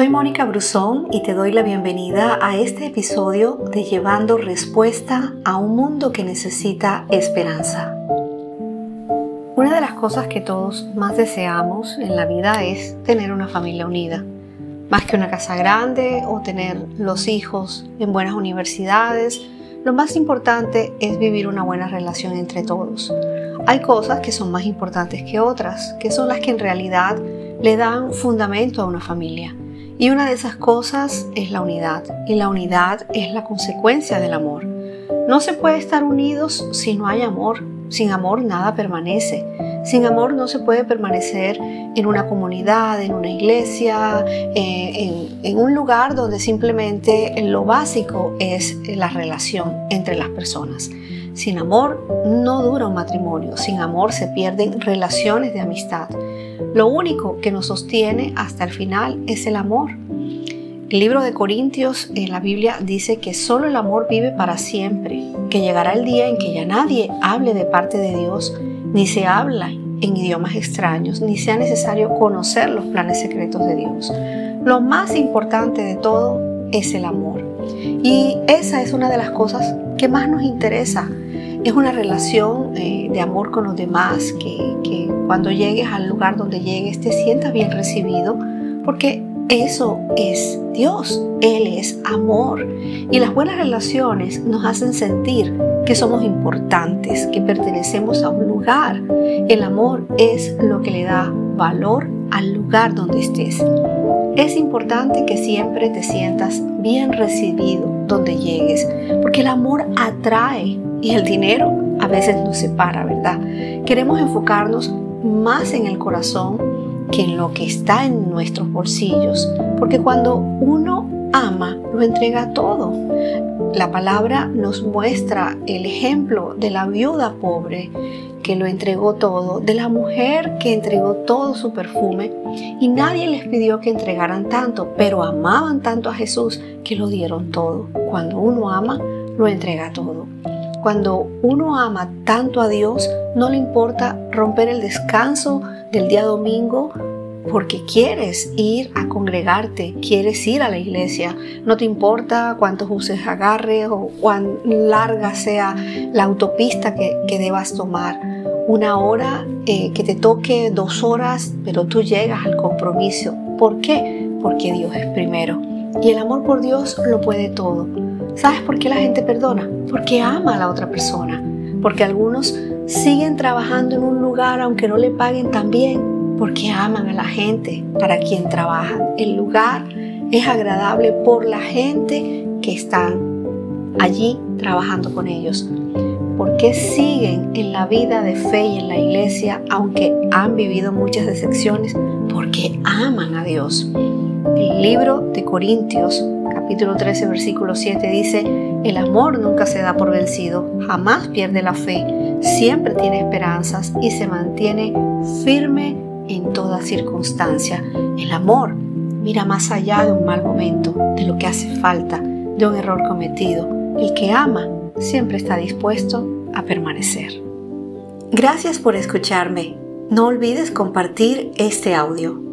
Soy Mónica Brusón y te doy la bienvenida a este episodio de Llevando Respuesta a un mundo que necesita esperanza. Una de las cosas que todos más deseamos en la vida es tener una familia unida. Más que una casa grande o tener los hijos en buenas universidades, lo más importante es vivir una buena relación entre todos. Hay cosas que son más importantes que otras, que son las que en realidad le dan fundamento a una familia. Y una de esas cosas es la unidad. Y la unidad es la consecuencia del amor. No se puede estar unidos si no hay amor. Sin amor nada permanece. Sin amor no se puede permanecer en una comunidad, en una iglesia, eh, en, en, un lugar donde simplemente lo básico es la relación entre las personas. Sin amor no dura un matrimonio, sin amor se pierden relaciones de amistad. Lo único que nos sostiene hasta el final es el amor. El libro de Corintios en la Biblia dice que solo el amor vive para siempre, que llegará el día en que ya nadie hable de parte de Dios, ni se habla en idiomas extraños, ni sea necesario conocer los planes secretos de Dios. Lo más importante de todo es el amor. Y esa es una de las cosas que más nos interesa es una relación eh, de amor con los demás, que, que cuando llegues al lugar donde llegues te sientas bien recibido, porque eso es Dios, Él es amor. Y las buenas relaciones nos hacen sentir que somos importantes, que pertenecemos a un lugar. El amor es lo que le da valor al lugar donde estés. Es importante que siempre te sientas bien recibido donde llegues, porque el amor atrae y el dinero a veces nos separa, ¿verdad? Queremos enfocarnos más en el corazón que en lo que está en nuestros bolsillos, porque cuando uno ama, lo entrega todo. La palabra nos muestra el ejemplo de la viuda pobre que lo entregó todo, de la mujer que entregó todo su perfume y nadie les pidió que entregaran tanto, pero amaban tanto a Jesús que lo dieron todo. Cuando uno ama, lo entrega todo. Cuando uno ama tanto a Dios, no le importa romper el descanso del día domingo porque quieres ir a congregarte, quieres ir a la iglesia. No te importa cuántos buses agarres o cuán larga sea la autopista que, debas tomar. Una hora eh, que te toque dos horas, pero tú llegas al compromiso. ¿Por qué? Porque Dios es primero. Y el amor por Dios lo puede todo. ¿Sabes por qué la gente perdona? Porque ama a la otra persona. Porque algunos siguen trabajando en un lugar aunque no le paguen tan bien. Porque aman a la gente para quien trabajan. El lugar es agradable por la gente que están allí trabajando con ellos. Porque siguen en la vida de fe y en la iglesia aunque han vivido muchas decepciones? Porque aman a Dios. El libro de Corintios capítulo 13, versículo 7 dice, el amor nunca se da por vencido, jamás pierde la fe, siempre tiene esperanzas y se mantiene firme en toda circunstancia. El amor mira más allá de un mal momento, de lo que hace falta, de un error cometido. El que ama siempre está dispuesto a permanecer. Gracias por escucharme. No olvides compartir este audio.